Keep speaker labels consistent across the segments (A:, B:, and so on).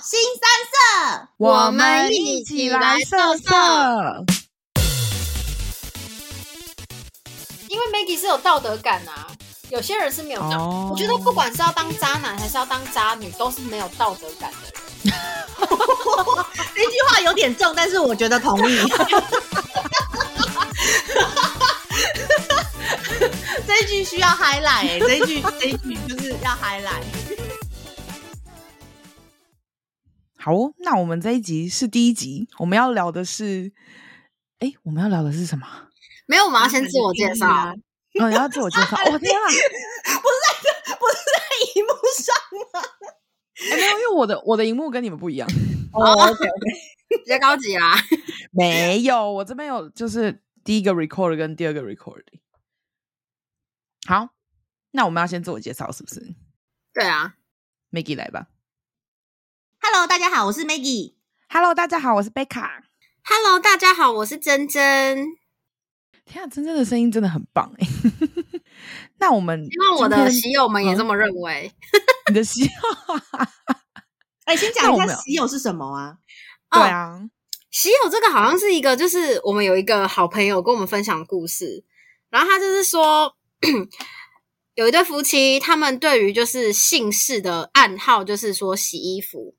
A: 新三色，
B: 我们一起来色色。
C: 因为 Maggie 是有道德感啊，有些人是没有道我觉得不管是要当渣男还是要当渣女，都是没有道德感的人。
A: 这句话有点重，但是我觉得同意。这一句需要 highlight，欸、这一句这一句就是要 highlight。
B: 好，那我们这一集是第一集，我们要聊的是，哎，我们要聊的是什么？
C: 没有，我们要先自我介绍。
B: 哦，你要自我介绍？我、哦、天啊，
A: 不是在，不是在荧幕上吗？
B: 哎，没有，因为我的我的荧幕跟你们不一样。
C: 哦、oh,，OK OK，比较高级啦。
B: 没有，我这边有就是第一个 record 跟第二个 record。好，那我们要先自我介绍，是不是？
C: 对啊
B: ，Maggie 来吧。
A: Hello，大家好，我是 Maggie。
B: Hello，大家好，我是贝卡。
C: Hello，大家好，我是珍珍。
B: 天啊，珍珍的声音真的很棒哎。那我们
C: 希望我的喜友们也这么认为。
B: 你的喜友，
A: 哎，先讲一下喜友是什么啊？
B: 对啊，
C: 喜友这个好像是一个，就是我们有一个好朋友跟我们分享的故事，然后他就是说。有一对夫妻，他们对于就是姓氏的暗号，就是说洗衣服。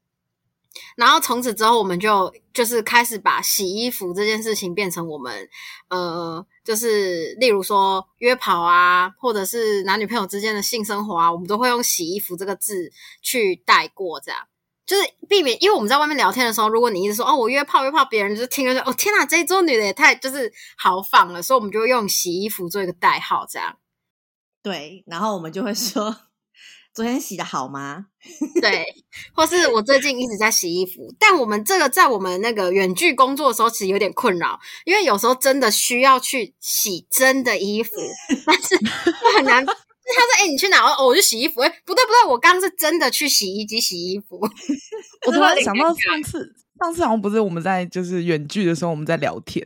C: 然后从此之后，我们就就是开始把洗衣服这件事情变成我们呃，就是例如说约跑啊，或者是男女朋友之间的性生活啊，我们都会用洗衣服这个字去带过，这样就是避免，因为我们在外面聊天的时候，如果你一直说哦，我约炮约炮，别人就听了说哦，天哪，这一桌女的也太就是豪放了，所以我们就用洗衣服做一个代号，这样。
A: 对，然后我们就会说，昨天洗的好吗？
C: 对，或是我最近一直在洗衣服，但我们这个在我们那个远距工作的时候，其实有点困扰，因为有时候真的需要去洗真的衣服，但是很难。他说：“哎、欸，你去哪？哦，我去洗衣服。哎，不对不对，我刚刚是真的去洗衣机洗衣服。
B: 我突然想到上次，上次好像不是我们在就是远距的时候，我们在聊天，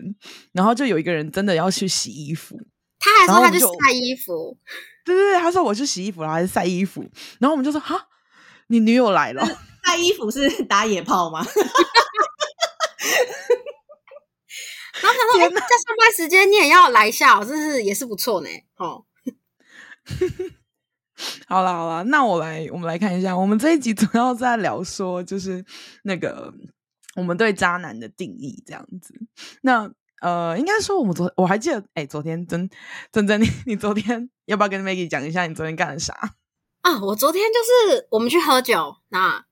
B: 然后就有一个人真的要去洗衣服。”
C: 他还说他去晒衣服，
B: 对对对，他说我去洗衣服，然后还是晒衣服，然后我们就说哈，你女友来了，
A: 晒衣服是打野炮吗？
C: 然后他说、欸、在上班时间你也要来一下，哦，真是也是不错呢。哦，
B: 好了好了，那我来，我们来看一下，我们这一集主要在聊说，就是那个我们对渣男的定义这样子，那。呃，应该说我们昨我还记得，哎、昨天真真真，你你昨天要不要跟 Maggie 讲一下你昨天干了啥
C: 啊？我昨天就是我们去喝酒，那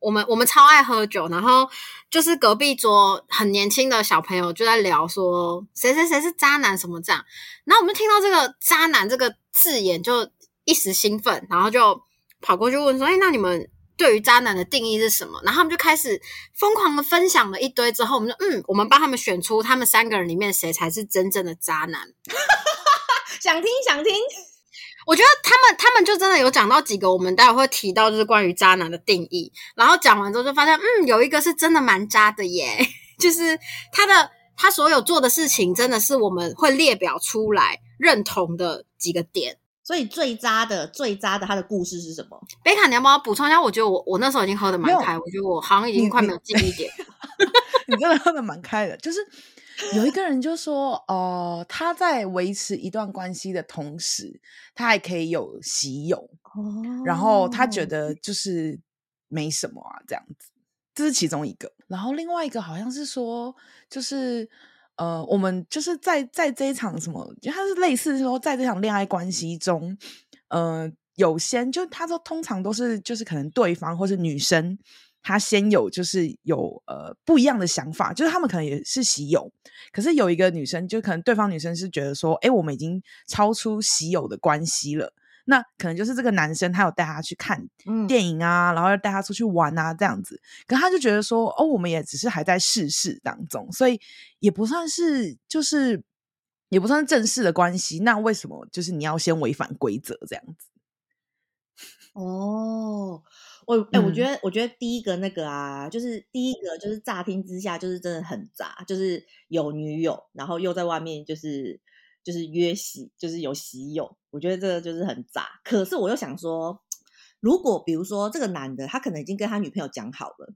C: 我们我们超爱喝酒，然后就是隔壁桌很年轻的小朋友就在聊说谁谁谁是渣男什么这样，然后我们听到这个渣男这个字眼就一时兴奋，然后就跑过去问说，哎，那你们？对于渣男的定义是什么？然后他们就开始疯狂的分享了一堆，之后我们就嗯，我们帮他们选出他们三个人里面谁才是真正的渣男。
A: 想听想听，
C: 我觉得他们他们就真的有讲到几个，我们待会会提到就是关于渣男的定义。然后讲完之后就发现，嗯，有一个是真的蛮渣的耶，就是他的他所有做的事情真的是我们会列表出来认同的几个点。
A: 所以最渣的、最渣的，他的故事是什么？
C: 贝卡，你要不要补充一下。我觉得我我那时候已经喝的蛮开，我觉得我好像已经快没有记忆点。
B: 你，你真的喝的蛮开的，就是有一个人就说，哦、呃，他在维持一段关系的同时，他还可以有喜友，哦，然后他觉得就是没什么啊，这样子，这是其中一个。然后另外一个好像是说，就是。呃，我们就是在在这一场什么，就他是类似说，在这场恋爱关系中，呃，有先就他说通常都是就是可能对方或是女生，他先有就是有呃不一样的想法，就是他们可能也是喜友，可是有一个女生就可能对方女生是觉得说，哎，我们已经超出喜友的关系了。那可能就是这个男生，他有带他去看电影啊，嗯、然后要带他出去玩啊，这样子。可他就觉得说，哦，我们也只是还在试试当中，所以也不算是，就是也不算是正式的关系。那为什么就是你要先违反规则这样子？
A: 哦，我哎、欸，我觉得，我觉得第一个那个啊，就是第一个就是乍听之下就是真的很渣，就是有女友，然后又在外面就是。就是约喜，就是有喜友，我觉得这个就是很渣。可是我又想说，如果比如说这个男的，他可能已经跟他女朋友讲好了，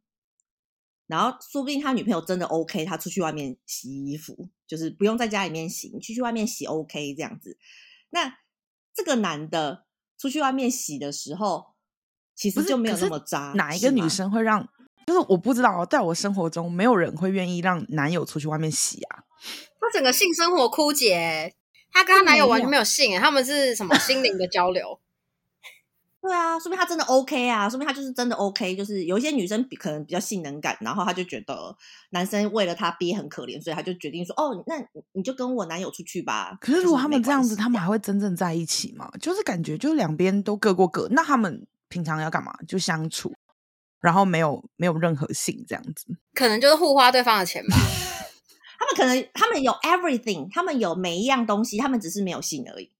A: 然后说不定他女朋友真的 OK，他出去外面洗衣服，就是不用在家里面洗，你去去外面洗 OK 这样子。那这个男的出去外面洗的时候，其实就没有那么渣。
B: 哪一个女生会让？就是我不知道，在我生活中，没有人会愿意让男友出去外面洗啊。
C: 他整个性生活枯竭，他跟她男友完全没有性，他们是什么心灵的交流？
A: 对啊，说明她真的 OK 啊，说明她就是真的 OK。就是有一些女生比可能比较性能感，然后她就觉得男生为了她憋很可怜，所以她就决定说：“哦，那你就跟我男友出去吧。”
B: 可是如果他们这样子，他们还会真正在一起吗？就是感觉就是两边都各过各，那他们平常要干嘛？就相处，然后没有没有任何性这样子，
C: 可能就是互花对方的钱吧。
A: 他们可能他们有 everything，他们有每一样东西，他们只是没有性而已。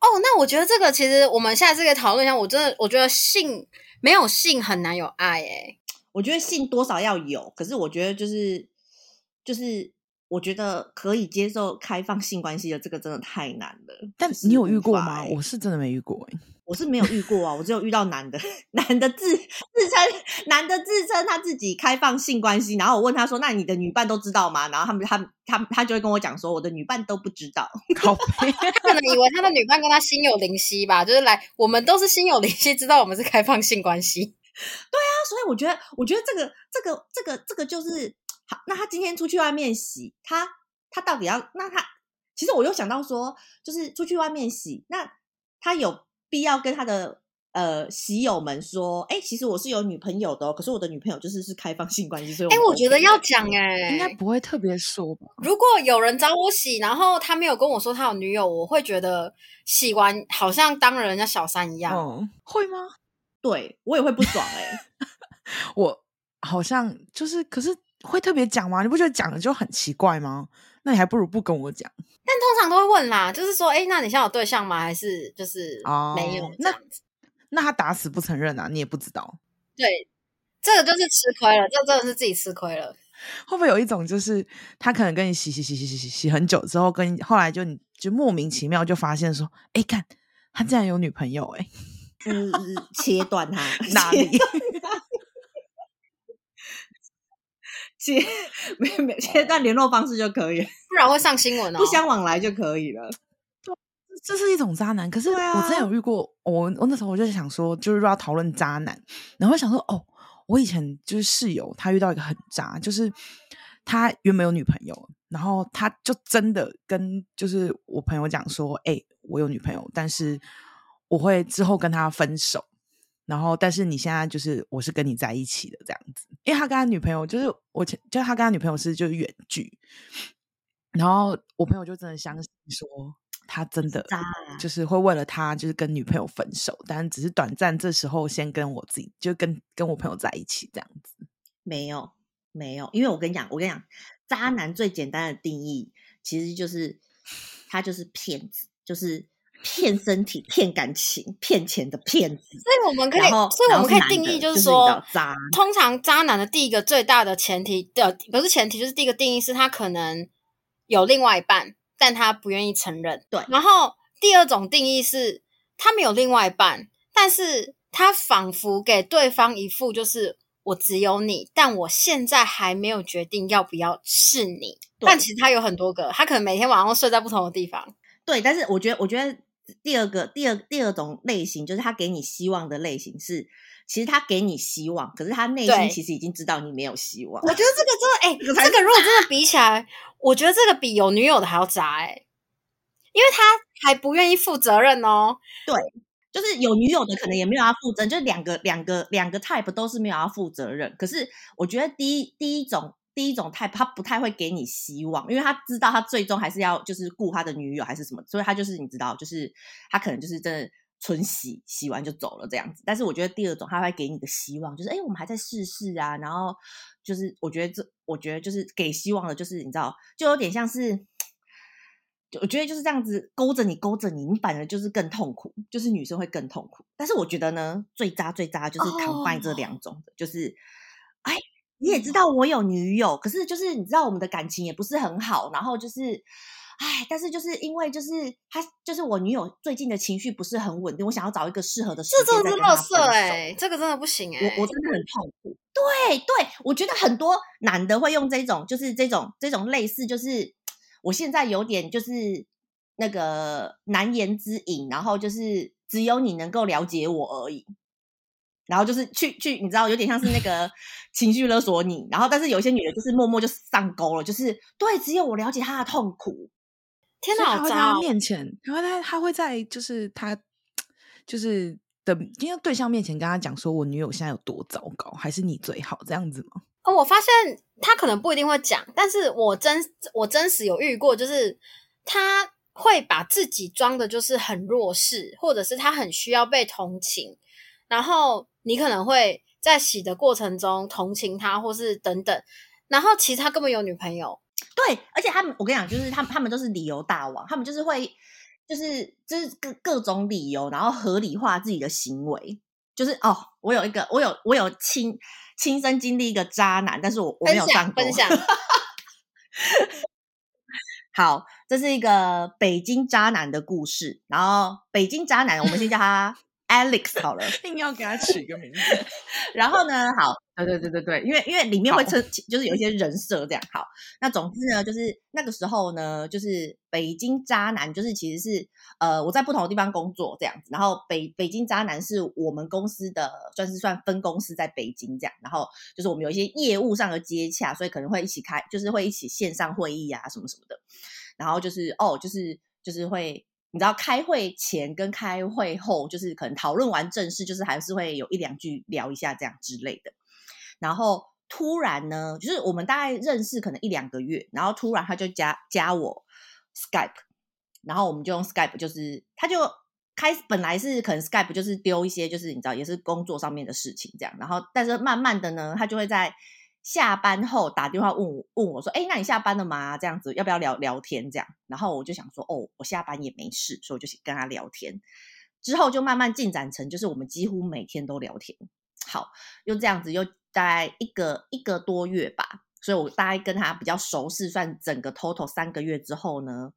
C: 哦，那我觉得这个其实我们下次可以讨论一下。我真的我觉得性没有性很难有爱诶。
A: 我觉得性多少要有，可是我觉得就是就是我觉得可以接受开放性关系的这个真的太难了。
B: 但你有遇过吗？我是真的没遇过诶。
A: 我是没有遇过啊，我只有遇到男的，男的自自称，男的自称他自己开放性关系，然后我问他说：“那你的女伴都知道吗？”然后他们他他他就会跟我讲说：“我的女伴都不知道。”
C: 他可能以为他的女伴跟他心有灵犀吧，就是来我们都是心有灵犀，知道我们是开放性关系。对
A: 啊，所以我觉得，我觉得这个这个这个这个就是好。那他今天出去外面洗，他他到底要？那他其实我又想到说，就是出去外面洗，那他有。必要跟他的呃喜友们说，哎、欸，其实我是有女朋友的，哦，可是我的女朋友就是是开放性关系，所以哎、
C: 欸，我觉得要讲哎、欸，
B: 应该不会特别说吧。
C: 如果有人找我洗，然后他没有跟我说他有女友，我会觉得洗完好像当了人家小三一样，
B: 嗯、会吗？
A: 对我也会不爽哎、欸，
B: 我好像就是，可是会特别讲吗？你不觉得讲了就很奇怪吗？那你还不如不跟我讲。
C: 但通常都会问啦，就是说，哎、欸，那你现在有对象吗？还是就是没有
B: 那那他打死不承认啊？你也不知道。
C: 对，这个就是吃亏了，这真的是自己吃亏了。
B: 会不会有一种，就是他可能跟你洗洗洗洗洗洗洗很久之后，跟后来就你就莫名其妙就发现说，哎，看他竟然有女朋友、欸，哎，
A: 嗯，切断他
B: 哪里？
A: 切没没切断联络方式就可以，
C: 不然会上新闻哦。
A: 不相往来就可以了。
B: 这是一种渣男。可是我真有遇过，啊、我我那时候我就想说，就是要讨论渣男，然后想说，哦，我以前就是室友，他遇到一个很渣，就是他原本有女朋友，然后他就真的跟就是我朋友讲说，哎、欸，我有女朋友，但是我会之后跟他分手。然后，但是你现在就是我是跟你在一起的这样子，因为他跟他女朋友就是我前，就他跟他女朋友是就是远距，然后我朋友就真的相信说他真的就是会为了他就是跟女朋友分手，但只是短暂，这时候先跟我自己就跟跟我朋友在一起这样子。
A: 没有没有，因为我跟你讲，我跟你讲，渣男最简单的定义其实就是他就是骗子，就是。骗身体、骗感情、骗钱的骗子，
C: 所以我们可以，所以我们可以定义，就是说，就是渣。通常渣男的第一个最大的前提的，不是前提，就是第一个定义是他可能有另外一半，但他不愿意承认。
A: 对。
C: 然后第二种定义是，他没有另外一半，但是他仿佛给对方一副就是我只有你，但我现在还没有决定要不要是你。但其实他有很多个，他可能每天晚上睡在不同的地方。
A: 对，但是我觉得，我觉得。第二个，第二第二种类型就是他给你希望的类型是，其实他给你希望，可是他内心其实已经知道你没有希望。
C: 我觉得这个真的，哎、欸，这个如果真的比起来，我觉得这个比有女友的还要渣，哎，因为他还不愿意负责任哦。
A: 对，就是有女友的可能也没有要负责任，就两个两个两个 type 都是没有要负责任。可是我觉得第一第一种。第一种 type，他不太会给你希望，因为他知道他最终还是要就是顾他的女友还是什么，所以他就是你知道，就是他可能就是真的纯洗洗完就走了这样子。但是我觉得第二种他会给你的希望，就是哎，我们还在试试啊，然后就是我觉得这，我觉得就是给希望的，就是你知道，就有点像是，我觉得就是这样子勾着你勾着你，你反而就是更痛苦，就是女生会更痛苦。但是我觉得呢，最渣最渣就是 combine 这两种的，就是哎。你也知道我有女友，可是就是你知道我们的感情也不是很好，然后就是哎，但是就是因为就是他就是我女友最近的情绪不是很稳定，我想要找一个适合的时间再跟他分手。
C: 哎，这个真的不行哎，
A: 我我真的很痛苦。对对，我觉得很多男的会用这种，就是这种这种类似，就是我现在有点就是那个难言之隐，然后就是只有你能够了解我而已。然后就是去去，你知道，有点像是那个 情绪勒索你。然后，但是有些女的就是默默就上钩了，就是对，只有我了解她的痛苦。
C: 天哪，
B: 他会在他面前，然后他他会在就是他就是的因为对象面前跟他讲说，我女友现在有多糟糕，还是你最好这样子吗？
C: 哦，我发现他可能不一定会讲，但是我真我真实有遇过，就是他会把自己装的就是很弱势，或者是他很需要被同情，然后。你可能会在洗的过程中同情他，或是等等，然后其实他根本有女朋友。
A: 对，而且他们，我跟你讲，就是他们，他们都是理由大王，他们就是会，就是就是各各种理由，然后合理化自己的行为。就是哦，我有一个，我有我有亲亲身经历一个渣男，但是我我没有上过。
C: 分享。分 享
A: 好，这是一个北京渣男的故事。然后北京渣男，我们先叫他。Alex 好了，
B: 硬要给他取一个名字。
A: 然后呢，好，对对对对对，因为因为里面会称，就是有一些人设这样。好，那总之呢，就是那个时候呢，就是北京渣男，就是其实是呃，我在不同的地方工作这样子。然后北北京渣男是我们公司的，算是算分公司在北京这样。然后就是我们有一些业务上的接洽，所以可能会一起开，就是会一起线上会议啊什么什么的。然后就是哦，就是就是会。你知道开会前跟开会后，就是可能讨论完正事，就是还是会有一两句聊一下这样之类的。然后突然呢，就是我们大概认识可能一两个月，然后突然他就加加我 Skype，然后我们就用 Skype，就是他就开始本来是可能 Skype 就是丢一些，就是你知道也是工作上面的事情这样，然后但是慢慢的呢，他就会在。下班后打电话问我，问我说：“哎，那你下班了吗？这样子要不要聊聊天？这样。”然后我就想说：“哦，我下班也没事，所以我就跟他聊天。之后就慢慢进展成，就是我们几乎每天都聊天。好，又这样子，又大概一个一个多月吧。所以我大概跟他比较熟，是算整个 total 三个月之后呢，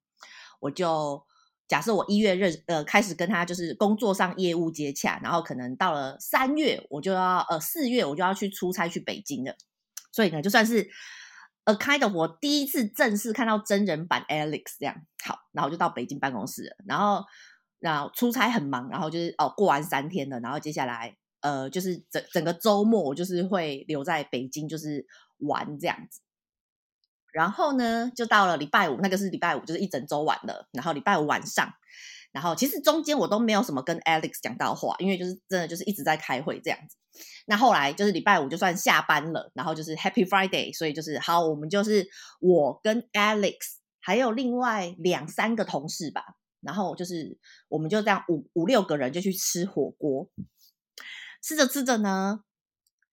A: 我就假设我一月认呃开始跟他就是工作上业务接洽，然后可能到了三月，我就要呃四月我就要去出差去北京了。”所以呢，就算是 a kind of 我第一次正式看到真人版 Alex 这样，好，然后就到北京办公室了，然后然后出差很忙，然后就是哦过完三天了，然后接下来呃就是整整个周末我就是会留在北京就是玩这样子，然后呢就到了礼拜五，那个是礼拜五，就是一整周玩了，然后礼拜五晚上。然后其实中间我都没有什么跟 Alex 讲到话，因为就是真的就是一直在开会这样子。那后来就是礼拜五就算下班了，然后就是 Happy Friday，所以就是好，我们就是我跟 Alex 还有另外两三个同事吧，然后就是我们就这样五五六个人就去吃火锅，吃着吃着呢，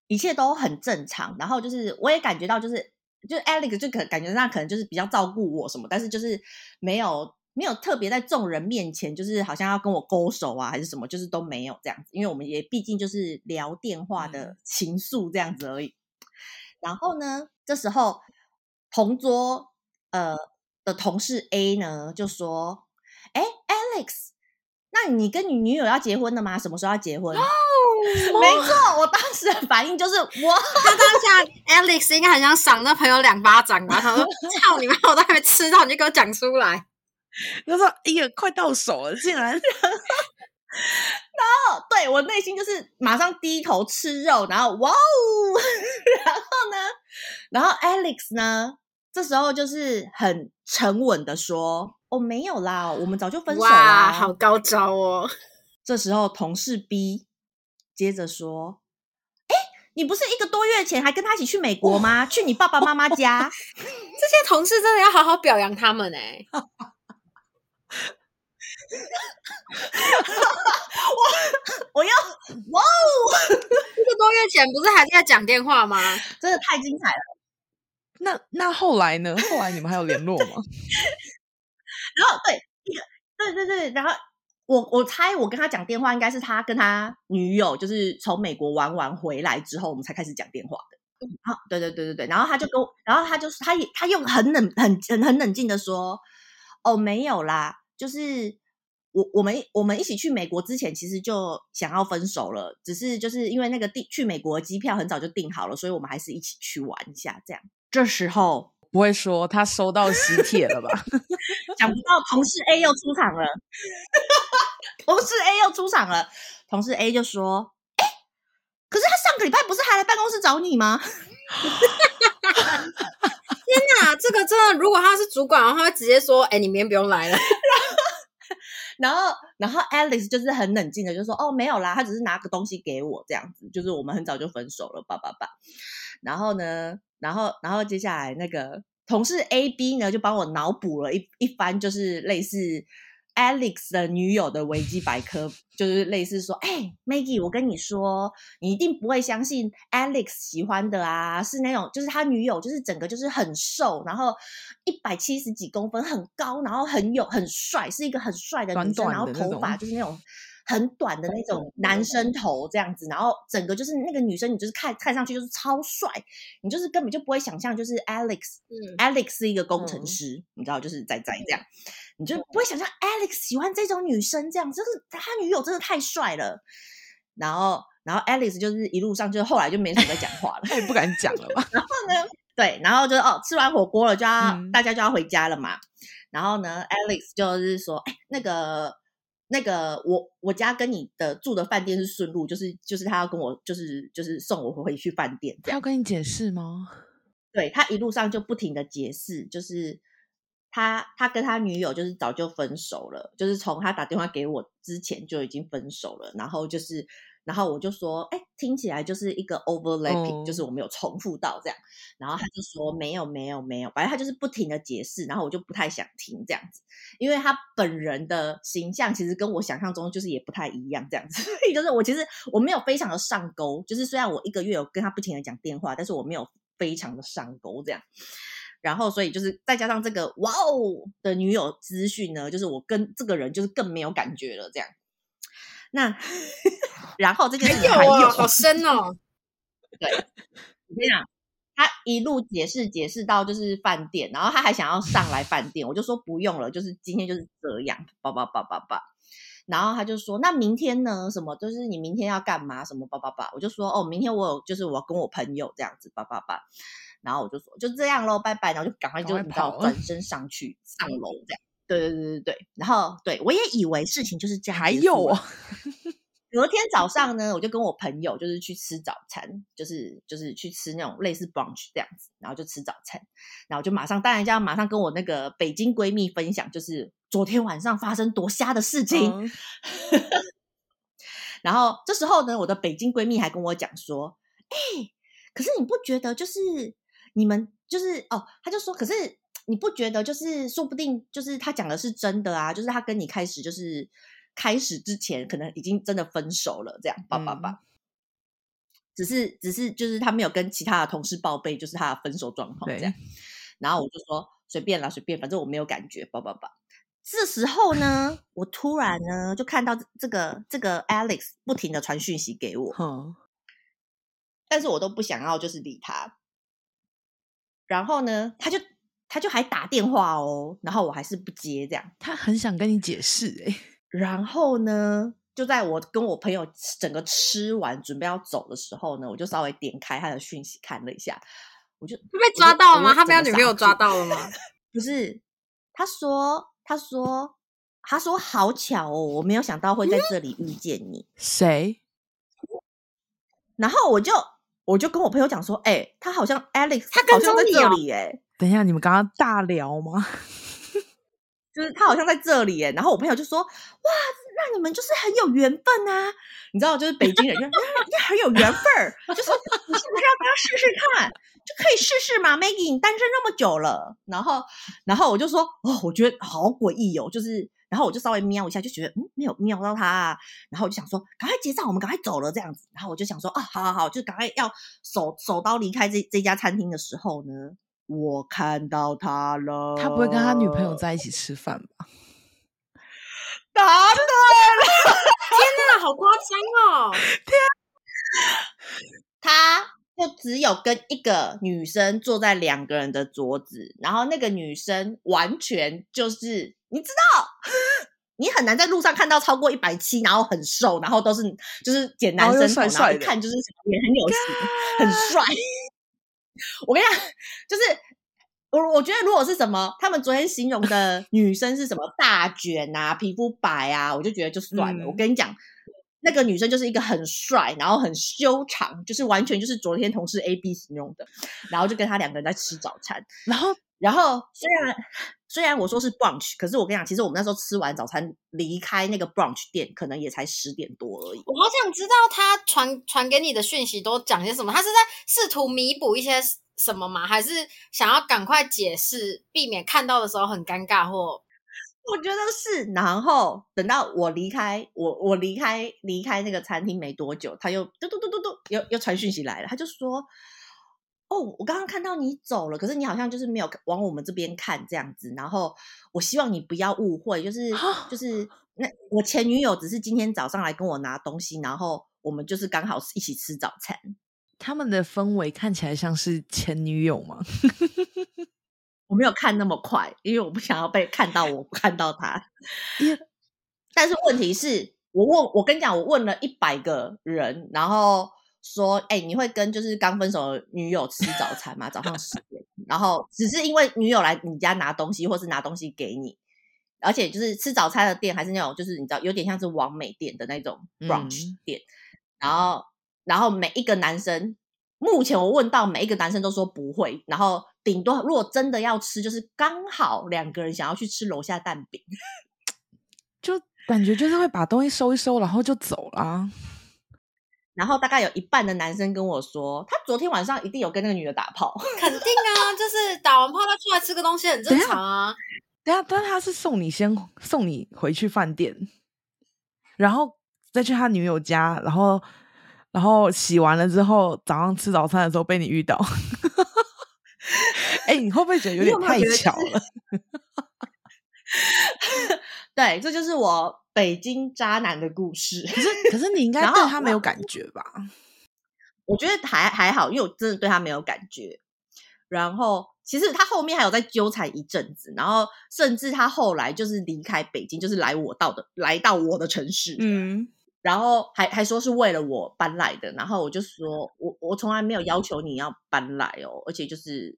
A: 一切都很正常。然后就是我也感觉到就是就是 Alex 就可感觉上可能就是比较照顾我什么，但是就是没有。没有特别在众人面前，就是好像要跟我勾手啊，还是什么，就是都没有这样子。因为我们也毕竟就是聊电话的情愫这样子而已。然后呢，这时候同桌呃的同事 A 呢就说：“哎，Alex，那你跟你女友要结婚了吗？什么时候要结婚？”哦，没错，我当时的反应就是我，
C: 他当下 Alex 应该很想赏那朋友两巴掌吧？他说：“ 操你妈，我都还没吃到，你就给我讲出来。”
B: 他说：“哎呀，快到手了，竟然！”然
A: 后对我内心就是马上低头吃肉，然后哇哦，然后呢，然后 Alex 呢，这时候就是很沉稳的说：“哦，没有啦，我们早就分手啦。”
C: 好高招哦！
A: 这时候同事 B 接着说：“哎，你不是一个多月前还跟他一起去美国吗？去你爸爸妈妈家？这
C: 些同事真的要好好表扬他们哎。”
A: 我 我要哇哦！
C: 一个多月前不是还在讲电话吗？
A: 真的太精彩了。
B: 那那后来呢？后来你们还有联络吗？
A: 然后对，对对对，然后我我猜我跟他讲电话，应该是他跟他女友就是从美国玩完回来之后，我们才开始讲电话的。好、啊，对对对对对，然后他就跟我，然后他就是他也他用很冷很很很冷静的说。哦，没有啦，就是我我们我们一起去美国之前，其实就想要分手了，只是就是因为那个订去美国的机票很早就订好了，所以我们还是一起去玩一下这样。这时候
B: 不会说他收到喜帖了吧？
A: 想不到同事 A 又出场了，同事 A 又出场了，同事 A 就说：“哎，可是他上个礼拜不是还来办公室找你吗？”
C: 天哪，这个真的，如果他是主管的话，他会直接说：“哎，你明天不用来了。”
A: 然后，然后 Alex 就是很冷静的就说：“哦，没有啦，他只是拿个东西给我这样子，就是我们很早就分手了，叭叭叭。”然后呢，然后，然后接下来那个同事 A、B 呢，就帮我脑补了一一番，就是类似。Alex 的女友的维基百科 就是类似说：“哎、欸，Maggie，我跟你说，你一定不会相信 Alex 喜欢的啊，是那种就是他女友，就是整个就是很瘦，然后一百七十几公分，很高，然后很有很帅，是一个很帅的女生，短短然后头发就是那种很短的那种 男生头这样子，然后整个就是那个女生，你就是看看上去就是超帅，你就是根本就不会想象就是 Alex，嗯，Alex 是一个工程师，嗯、你知道，就是在在这样。”你就不会想象 Alex 喜欢这种女生这样，就是他女友真的太帅了。然后，然后 Alex 就是一路上就后来就没什么在讲话了，
B: 他也不敢讲了吧。
A: 然后呢，对，然后就哦，吃完火锅了就要、嗯、大家就要回家了嘛。然后呢，Alex 就是说，哎，那个那个我我家跟你的住的饭店是顺路，就是就是他要跟我就是就是送我回去饭店。
B: 他要跟你解释吗？
A: 对，他一路上就不停的解释，就是。他他跟他女友就是早就分手了，就是从他打电话给我之前就已经分手了。然后就是，然后我就说，哎，听起来就是一个 overlapping，、嗯、就是我们有重复到这样。然后他就说没有没有没有，反正他就是不停的解释。然后我就不太想听这样子，因为他本人的形象其实跟我想象中就是也不太一样这样子。所 以就是我其实我没有非常的上钩，就是虽然我一个月有跟他不停的讲电话，但是我没有非常的上钩这样。然后，所以就是再加上这个哇哦的女友资讯呢，就是我跟这个人就是更没有感觉了。这样，那 然后这件事还有，
C: 还有好深哦。
A: 对，我跟你讲，他一路解释解释到就是饭店，然后他还想要上来饭店，我就说不用了，就是今天就是这样，叭叭叭叭叭。然后他就说，那明天呢？什么？就是你明天要干嘛？什么？叭叭叭。我就说，哦，明天我有，就是我跟我朋友这样子，叭叭叭。然后我就说就这样喽，拜拜。然后就赶快就你知道转身上去 上楼这样。对对对对对。然后对我也以为事情就是这样。还有啊，隔天早上呢，我就跟我朋友就是去吃早餐，就是就是去吃那种类似 brunch 这样子。然后就吃早餐，然后就马上当然就要马上跟我那个北京闺蜜分享，就是昨天晚上发生多瞎的事情。嗯、然后这时候呢，我的北京闺蜜还跟我讲说：“哎，可是你不觉得就是？”你们就是哦，他就说，可是你不觉得就是说不定就是他讲的是真的啊？就是他跟你开始就是开始之前可能已经真的分手了，这样叭叭叭。只是只是就是他没有跟其他的同事报备，就是他的分手状况这样。然后我就说随便啦，随便，反正我没有感觉，叭叭叭。这时候呢，我突然呢就看到这个这个 Alex 不停的传讯息给我，嗯，但是我都不想要就是理他。然后呢，他就他就还打电话哦，然后我还是不接，这样。
B: 他很想跟你解释诶。
A: 然后呢，就在我跟我朋友整个吃完准备要走的时候呢，我就稍微点开他的讯息看了一下，我就他
C: 被抓到了吗？他被他女朋友抓到了吗？
A: 不是，他说他说他说好巧哦，我没有想到会在这里遇见你。
B: 谁？
A: 然后我就。我就跟我朋友讲说，哎、欸，他好像 Alex，他好像在这里哎、欸。
B: 等一下，你们刚刚大聊吗？
A: 就是他好像在这里哎、欸。然后我朋友就说，哇，那你们就是很有缘分啊！你知道，就是北京人，就很有缘分儿，就是你是不是要不要试试看？就可以试试嘛，Maggie，你单身那么久了。然后，然后我就说，哦，我觉得好诡异哦，就是。然后我就稍微瞄一下，就觉得嗯，没有瞄到他啊。然后我就想说，赶快结账，我们赶快走了这样子。然后我就想说，啊，好好好，就赶快要手手刀离开这这家餐厅的时候呢，我看到他了。
B: 他不会跟他女朋友在一起吃饭吧？
A: 答对了！
C: 天哪，好夸张哦！
A: 天，他就只有跟一个女生坐在两个人的桌子，然后那个女生完全就是你知道，你很难在路上看到超过一百七，然后很瘦，然后都是就是剪男生头，然后一看就是也很有型，很帅。我跟你讲，就是我我觉得如果是什么，他们昨天形容的 女生是什么大卷啊，皮肤白啊，我就觉得就算了。嗯、我跟你讲。那个女生就是一个很帅，然后很修长，就是完全就是昨天同事 A B 形容的，然后就跟他两个人在吃早餐，然后然后虽然虽然我说是 brunch，可是我跟你讲，其实我们那时候吃完早餐离开那个 brunch 店，可能也才十点多而已。
C: 我好想知道他传传给你的讯息都讲些什么，他是在试图弥补一些什么吗？还是想要赶快解释，避免看到的时候很尴尬或？
A: 我觉得是，然后等到我离开，我我离开离开那个餐厅没多久，他又嘟嘟嘟嘟嘟，又又传讯息来了，他就说：“哦，我刚刚看到你走了，可是你好像就是没有往我们这边看这样子。然后我希望你不要误会，就是就是那我前女友只是今天早上来跟我拿东西，然后我们就是刚好一起吃早餐。
B: 他们的氛围看起来像是前女友吗？”
A: 我没有看那么快，因为我不想要被看到我看到他。但是问题是我问我跟你讲，我问了一百个人，然后说：“哎、欸，你会跟就是刚分手的女友吃早餐吗？早上十点，然后只是因为女友来你家拿东西，或是拿东西给你，而且就是吃早餐的店还是那种就是你知道有点像是网美店的那种 brunch 店，嗯、然后然后每一个男生。”目前我问到每一个男生都说不会，然后顶多如果真的要吃，就是刚好两个人想要去吃楼下蛋饼，
B: 就感觉就是会把东西收一收，然后就走了。
A: 然后大概有一半的男生跟我说，他昨天晚上一定有跟那个女的打炮，
C: 肯定啊，就是打完炮他出来吃个东西很正常啊。
B: 等下，但他是送你先送你回去饭店，然后再去他女友家，然后。然后洗完了之后，早上吃早餐的时候被你遇到，哎、欸，你会不会觉得有点太巧了？
A: 对，这就是我北京渣男的故事。
B: 可是，可是你应 该对他没有感觉吧？
A: 我觉得还还好，因为我真的对他没有感觉。然后，其实他后面还有在纠缠一阵子，然后甚至他后来就是离开北京，就是来我到的，来到我的城市。嗯。然后还还说是为了我搬来的，然后我就说我我从来没有要求你要搬来哦，而且就是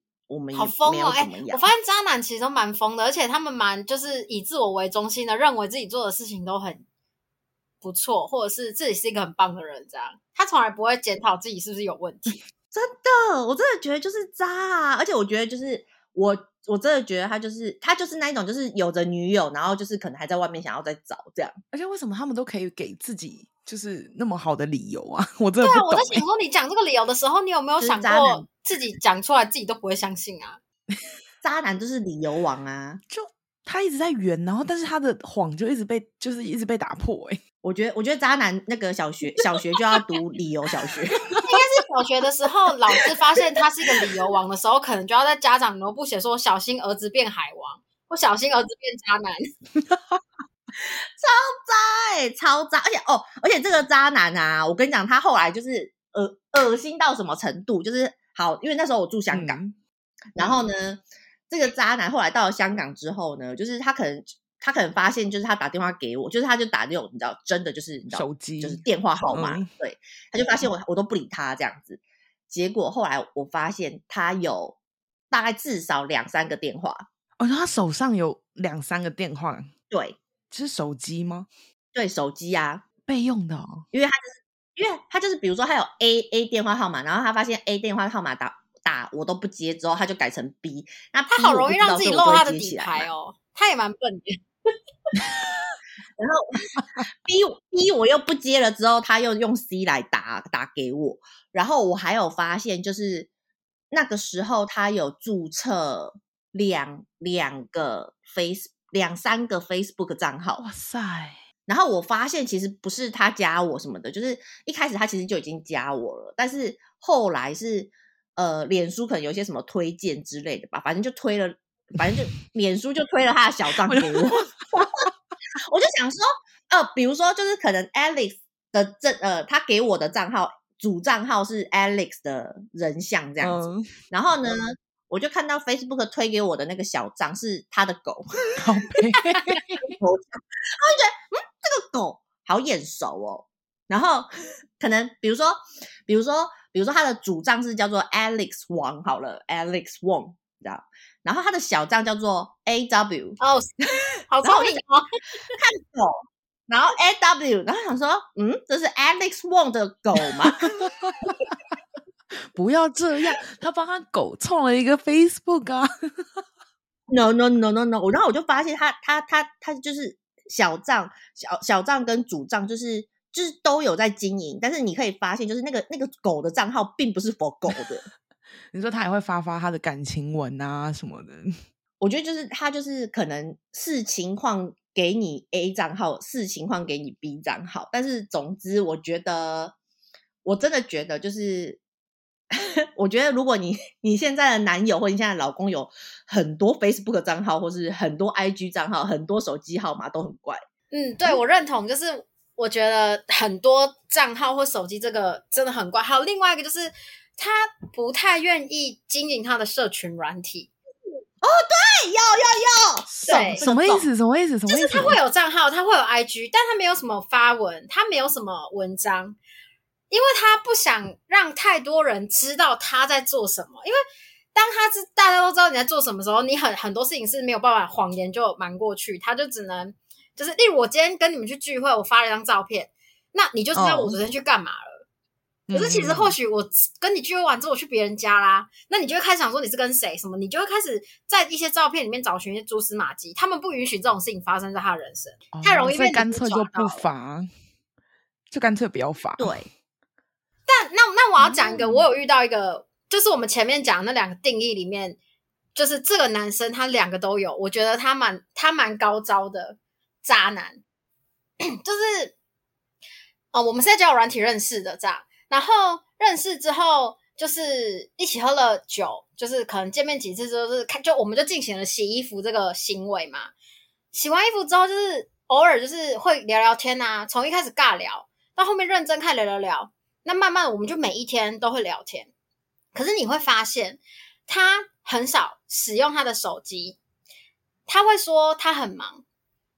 A: 好疯哦！哎，
C: 我发现渣男其实都蛮疯的，而且他们蛮就是以自我为中心的，认为自己做的事情都很不错，或者是自己是一个很棒的人，这样他从来不会检讨自己是不是有问题。
A: 真的，我真的觉得就是渣啊！而且我觉得就是我我真的觉得他就是他就是那一种，就是有着女友，然后就是可能还在外面想要再找这样。
B: 而且为什么他们都可以给自己就是那么好的理由啊？我真的、欸。
C: 对啊，我在想说，你讲这个理由的时候，你有没有想过自己讲出来自己都不会相信啊？
A: 渣男就是理由王啊！
B: 就他一直在圆，然后但是他的谎就一直被就是一直被打破、欸。哎，
A: 我觉得我觉得渣男那个小学小学就要读理由小学。
C: 应该是小学的时候，老师发现他是一个理由王的时候，可能就要在家长留步写说：“小心儿子变海王，或小心儿子变渣男。”
A: 超渣、欸，超渣！而且哦，而且这个渣男啊，我跟你讲，他后来就是恶恶心到什么程度？就是好，因为那时候我住香港，嗯、然后呢，这个渣男后来到了香港之后呢，就是他可能。他可能发现，就是他打电话给我，就是他就打那种你知道，真的就是你知道
B: 手机，
A: 就是电话号码。嗯、对，他就发现我，我都不理他这样子。结果后来我发现他有大概至少两三个电话。
B: 哦，他手上有两三个电话。
A: 对，
B: 这是手机吗？
A: 对，手机啊，
B: 备用的哦。
A: 因为他就是，因为他就是，比如说他有 A A 电话号码，然后他发现 A 电话号码打打我都不接，之后他就改成 B。那 B
C: 他好容易让自己漏他的底牌哦，他也蛮笨的。
A: 然后 B B 我又不接了，之后他又用 C 来打打给我，然后我还有发现，就是那个时候他有注册两两个 Face 两三个 Facebook 账号，
B: 哇塞！
A: 然后我发现其实不是他加我什么的，就是一开始他其实就已经加我了，但是后来是呃，脸书可能有些什么推荐之类的吧，反正就推了。反正就 脸书就推了他的小账给我，我就想说，呃，比如说就是可能 Alex 的这呃，他给我的账号主账号是 Alex 的人像这样子，嗯、然后呢，我就看到 Facebook 推给我的那个小账是他的狗，好美，然后就觉得嗯，这个狗好眼熟哦。然后可能比如说，比如说，比如说他的主账是叫做 Alex Wang 好了，Alex Wang 这样，然后他的小账叫做 AW
C: 哦，好聪明哦，
A: 看狗。然后 A W，然后想说，嗯，这是 Alex Wong 的狗吗？
B: 不要这样，他帮他狗创了一个 Facebook 啊。
A: No No No No No，然后我就发现他他他他就是小账小小账跟主账就是就是都有在经营，但是你可以发现，就是那个那个狗的账号并不是 for 狗的。
B: 你说他也会发发他的感情文啊什么的？
A: 我觉得就是他就是可能视情况。给你 A 账号，视情况给你 B 账号，但是总之，我觉得我真的觉得，就是 我觉得，如果你你现在的男友或你现在的老公有很多 Facebook 账号，或是很多 IG 账号，很多手机号码都很怪。
C: 嗯，对，我认同，就是我觉得很多账号或手机这个真的很怪。还有另外一个就是，他不太愿意经营他的社群软体。
A: 哦，对，有有有，
C: 对，
B: 什么意思？什么意思？什么意思？
C: 就是他会有账号，他会有 IG，但他没有什么发文，他没有什么文章，因为他不想让太多人知道他在做什么。因为当他知大家都知道你在做什么时候，你很很多事情是没有办法谎言就瞒过去，他就只能就是，例如我今天跟你们去聚会，我发了一张照片，那你就知道我昨天去干嘛了。Oh. 可是其实或许我跟你聚会完之后我去别人家啦，嗯、那你就会开始想说你是跟谁什么，你就会开始在一些照片里面找寻一些蛛丝马迹。他们不允许这种事情发生在他的人生，哦、太容易被
B: 干脆就不发，就干脆不要发。
A: 对，
C: 但那那我要讲一个，嗯、我有遇到一个，就是我们前面讲那两个定义里面，就是这个男生他两个都有，我觉得他蛮他蛮高招的渣男，就是哦，我们是在交友软体认识的这样。然后认识之后，就是一起喝了酒，就是可能见面几次之后，就是看就我们就进行了洗衣服这个行为嘛。洗完衣服之后，就是偶尔就是会聊聊天啊，从一开始尬聊到后面认真开始聊聊聊，那慢慢我们就每一天都会聊天。可是你会发现，他很少使用他的手机，他会说他很忙，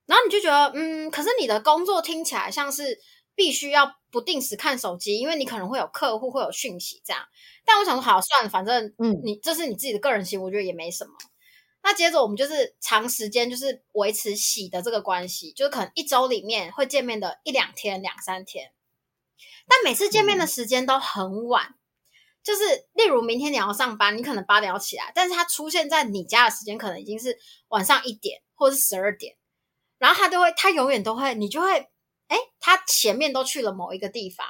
C: 然后你就觉得嗯，可是你的工作听起来像是。必须要不定时看手机，因为你可能会有客户会有讯息这样。但我想说，好算了，反正嗯，你这是你自己的个人行为，我觉得也没什么。那接着我们就是长时间就是维持喜的这个关系，就是可能一周里面会见面的一两天、两三天，但每次见面的时间都很晚。嗯、就是例如明天你要上班，你可能八点要起来，但是他出现在你家的时间可能已经是晚上一点或者是十二点，然后他都会，他永远都会，你就会。哎，他前面都去了某一个地方，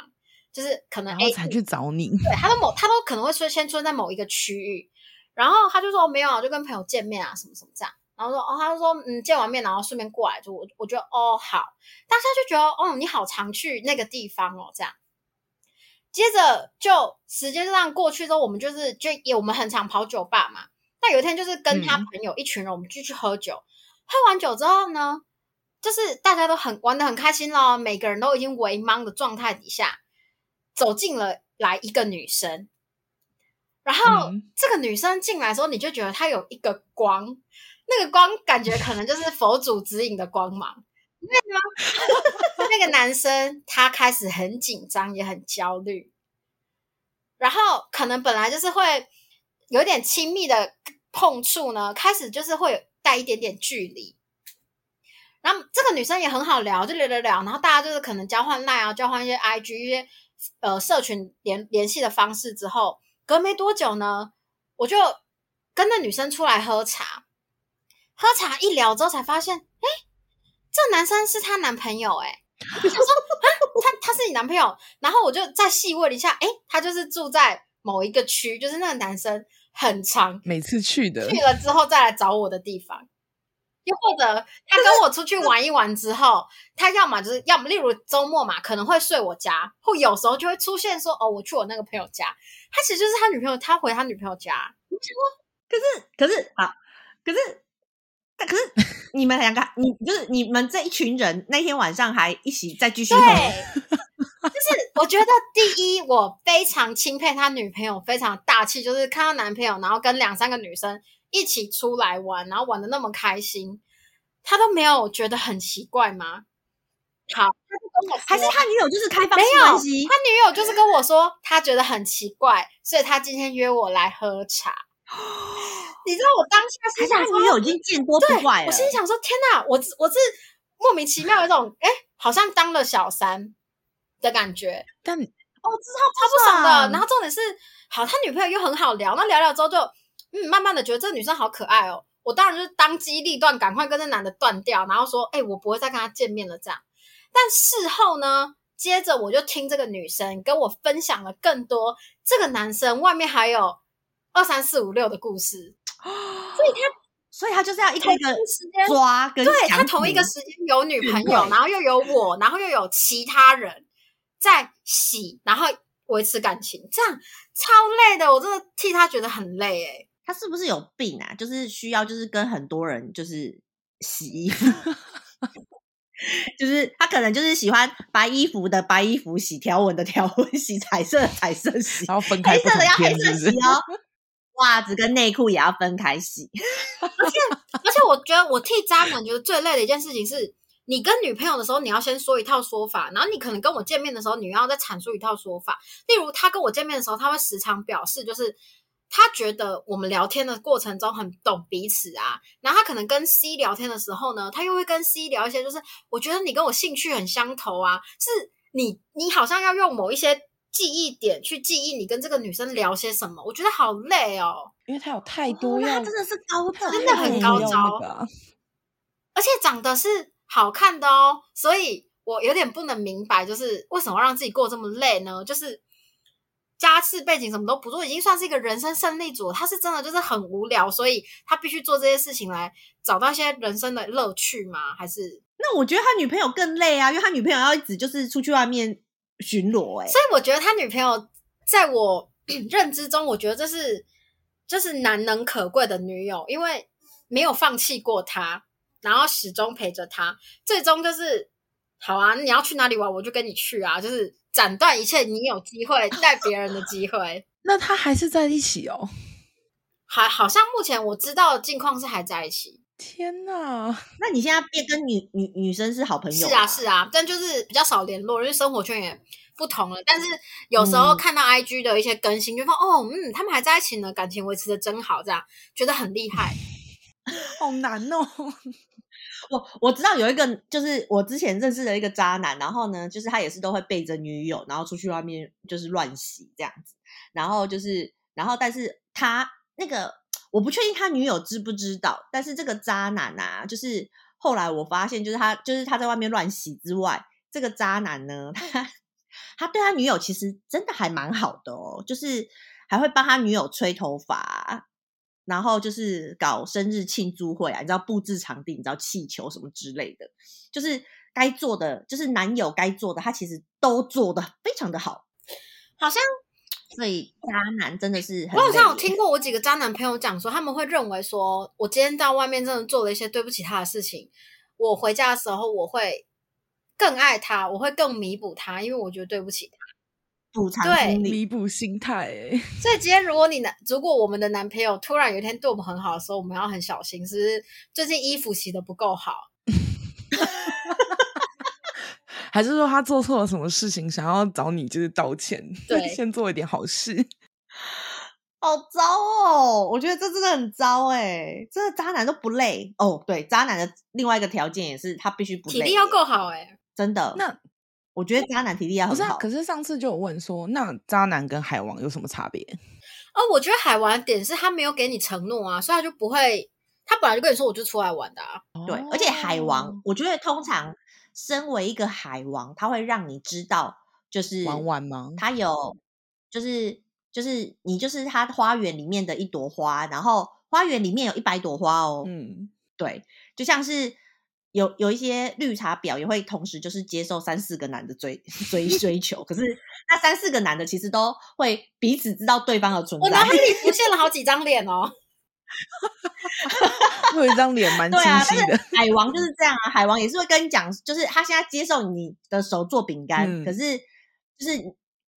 C: 就是可能哎，
B: 才去找你。
C: 对，他都某，他都可能会说先出现在某一个区域，然后他就说没有啊，就跟朋友见面啊，什么什么这样。然后说哦，他就说嗯，见完面然后顺便过来，就我我觉得哦好，大家就觉得哦你好常去那个地方哦这样。接着就时间这样过去之后，我们就是就也我们很常跑酒吧嘛。那有一天就是跟他朋友一群人，我们就去喝酒，嗯、喝完酒之后呢。就是大家都很玩的很开心咯，每个人都已经微茫的状态底下，走进了来一个女生，然后、嗯、这个女生进来的时候，你就觉得她有一个光，那个光感觉可能就是佛祖指引的光芒，对吗？那个男生他开始很紧张，也很焦虑，然后可能本来就是会有点亲密的碰触呢，开始就是会带一点点距离。然后这个女生也很好聊，就聊聊聊，然后大家就是可能交换耐啊，交换一些 IG 一些呃社群联联系的方式之后，隔没多久呢，我就跟那女生出来喝茶，喝茶一聊之后才发现，这男生是她男朋友诶，哎，我想说啊，他他是你男朋友？然后我就再细问了一下，哎，他就是住在某一个区，就是那个男生很长
B: 每次去的，
C: 去了之后再来找我的地方。又或者他跟我出去玩一玩之后，他要么就是要么，例如周末嘛，可能会睡我家，或有时候就会出现说哦，我去我那个朋友家，他其实就是他女朋友，他回他女朋友家。
A: 可是可是好，可是但可是你们两个，你就是你们这一群人那天晚上还一起再继续
C: 对，就是我觉得第一，我非常钦佩他女朋友，非常大气，就是看到男朋友，然后跟两三个女生一起出来玩，然后玩的那么开心，他都没有觉得很奇怪吗？好，他就跟我，
A: 还是他女友就是开放
C: 没有，
A: 关系？
C: 他女友就是跟我说，他觉得很奇怪，所以他今天约我来喝茶。你知道我当下
A: 还是他女友已经见多不怪了？
C: 我心里想说，天哪，我我是莫名其妙有一种哎，好像当了小三的感觉。
B: 但
A: 哦，知道
C: 超不爽的。然后重点是，好，他女朋友又很好聊，那聊聊之后就嗯，慢慢的觉得这个女生好可爱哦。我当然就是当机立断，赶快跟这男的断掉，然后说，哎，我不会再跟他见面了，这样。但事后呢，接着我就听这个女生跟我分享了更多这个男生外面还有二三四五六的故事，所以他，
A: 所以他就是要一个一个抓跟
C: 对他同一个时间有女朋友，然后又有我，然后又有其他人在洗，然后维持感情，这样超累的，我真的替他觉得很累诶。
A: 他是不是有病啊？就是需要就是跟很多人就是洗衣服。就是他可能就是喜欢白衣服的白衣服洗，条纹的条纹洗，彩色的彩色洗，
B: 然后分开，
A: 黑色的要黑色洗哦，袜子跟内裤也要分开洗。
C: 而 且而且，我觉得我替渣男觉得最累的一件事情是，你跟女朋友的时候，你要先说一套说法，然后你可能跟我见面的时候，你要再阐述一套说法。例如，他跟我见面的时候，他会时常表示就是。他觉得我们聊天的过程中很懂彼此啊，然后他可能跟 C 聊天的时候呢，他又会跟 C 聊一些，就是我觉得你跟我兴趣很相投啊，是你你好像要用某一些记忆点去记忆你跟这个女生聊些什么，我觉得好累哦，
B: 因为他有太多要，
A: 他真的是高招，
C: 真的很高招，而且长得是好看的哦，所以我有点不能明白，就是为什么让自己过这么累呢？就是。家世背景什么都不做，已经算是一个人生胜利组。他是真的就是很无聊，所以他必须做这些事情来找到一些人生的乐趣吗？还是？
A: 那我觉得他女朋友更累啊，因为他女朋友要一直就是出去外面巡逻，欸，哎。
C: 所以我觉得他女朋友在我 认知中，我觉得这是就是难能可贵的女友，因为没有放弃过他，然后始终陪着他，最终就是好啊，你要去哪里玩，我就跟你去啊，就是。斩断一切你有机会 带别人的机会，
B: 那他还是在一起哦？
C: 还好像目前我知道的境况是还在一起。
B: 天哪！
A: 那你现在变跟女女女生是好朋友？
C: 是啊是啊，但就是比较少联络，因为生活圈也不同了。但是有时候看到 IG 的一些更新，嗯、就说哦，嗯，他们还在一起呢，感情维持的真好，这样觉得很厉害。
B: 好难哦。
A: 我我知道有一个，就是我之前认识的一个渣男，然后呢，就是他也是都会背着女友，然后出去外面就是乱洗这样子，然后就是，然后但是他那个我不确定他女友知不知道，但是这个渣男啊，就是后来我发现，就是他就是他在外面乱洗之外，这个渣男呢，他他对他女友其实真的还蛮好的哦，就是还会帮他女友吹头发。然后就是搞生日庆祝会啊，你知道布置场地，你知道气球什么之类的，就是该做的，就是男友该做的，他其实都做得非常的好，
C: 好像
A: 所以渣男真的是很，
C: 我好像有听过我几个渣男朋友讲说，他们会认为说，我今天在外面真的做了一些对不起他的事情，我回家的时候我会更爱他，我会更弥补他，因为我觉得对不起他。
A: 补偿
B: 对弥补心态，哎，
C: 所以今天如果你男，如果我们的男朋友突然有一天对我们很好的时候，我们要很小心，是不是最近衣服洗的不够好？
B: 还是说他做错了什么事情，想要找你就是道歉？
C: 对，
B: 先做一点好事。
A: 好糟哦，我觉得这真的很糟哎，这个渣男都不累哦。对，渣男的另外一个条件也是他必须不累，
C: 体力要够好哎，
A: 真的
B: 那。
A: 我觉得渣男体力要很好。
B: 可是上次就有问说，那渣男跟海王有什么差别？
C: 哦，我觉得海王的点是他没有给你承诺啊，所以他就不会。他本来就跟你说，我就出来玩的啊。
A: 对，而且海王，我觉得通常身为一个海王，他会让你知道，就是
B: 玩玩吗？
A: 他有，就是就是你就是他花园里面的一朵花，然后花园里面有一百朵花哦。嗯，对，就像是。有有一些绿茶婊也会同时就是接受三四个男的追 追追求，可是那三四个男的其实都会彼此知道对方的存在。
C: 我脑海里浮现了好几张脸哦，
B: 有一张脸蛮清晰的。
A: 啊、海王就是这样啊，海王也是会跟你讲，就是他现在接受你的手做饼干，嗯、可是就是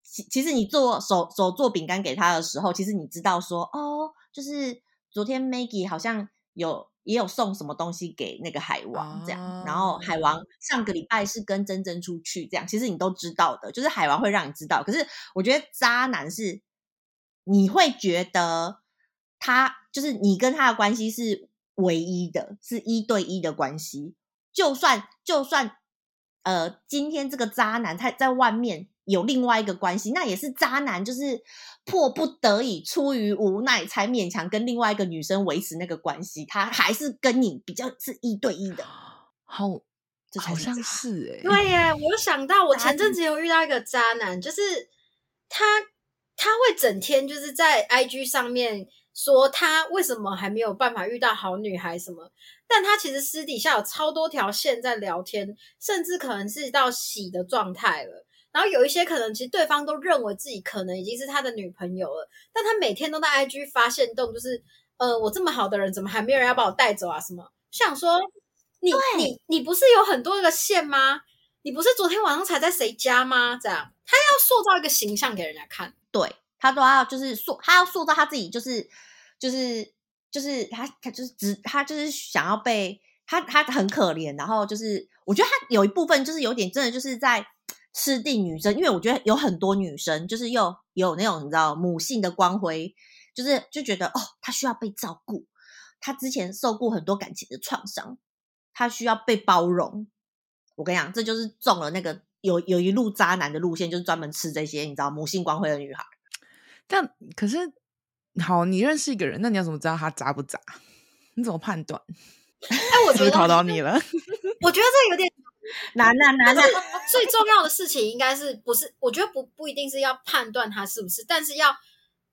A: 其其实你做手手做饼干给他的时候，其实你知道说哦，就是昨天 Maggie 好像有也有送什么东西给那个海王这样，哦、然后海王上个礼拜是跟珍珍出去这样，其实你都知道的，就是海王会让你知道。可是我觉得渣男是你会觉得。他就是你跟他的关系是唯一的，是一对一的关系。就算就算呃，今天这个渣男他在外面有另外一个关系，那也是渣男，就是迫不得已、出于无奈才勉强跟另外一个女生维持那个关系。他还是跟你比较是一对一的，
B: 好，这好像是哎、欸，
C: 对耶。我有想到，我前阵子有遇到一个渣男，就是他他会整天就是在 IG 上面。说他为什么还没有办法遇到好女孩什么？但他其实私底下有超多条线在聊天，甚至可能是到洗的状态了。然后有一些可能其实对方都认为自己可能已经是他的女朋友了，但他每天都在 IG 发现动，就是呃，我这么好的人，怎么还没有人要把我带走啊？什么？想说你你你不是有很多个线吗？你不是昨天晚上才在谁家吗？这样他要塑造一个形象给人家看，
A: 对。他都要就是塑，他要塑造他自己，就是就是就是他他就是只他就是想要被他他很可怜，然后就是我觉得他有一部分就是有点真的就是在吃定女生，因为我觉得有很多女生就是又有那种你知道母性的光辉，就是就觉得哦，他需要被照顾，他之前受过很多感情的创伤，他需要被包容。我跟你讲，这就是中了那个有有一路渣男的路线，就是专门吃这些你知道母性光辉的女孩。
B: 但可是，好，你认识一个人，那你要怎么知道他渣不渣？你怎么判断？
C: 哎，我 觉得
B: 考到你了。
C: 我觉得这有点
A: 难难难。
C: 最重要的事情应该是不是？我觉得不不一定是要判断他是不是，但是要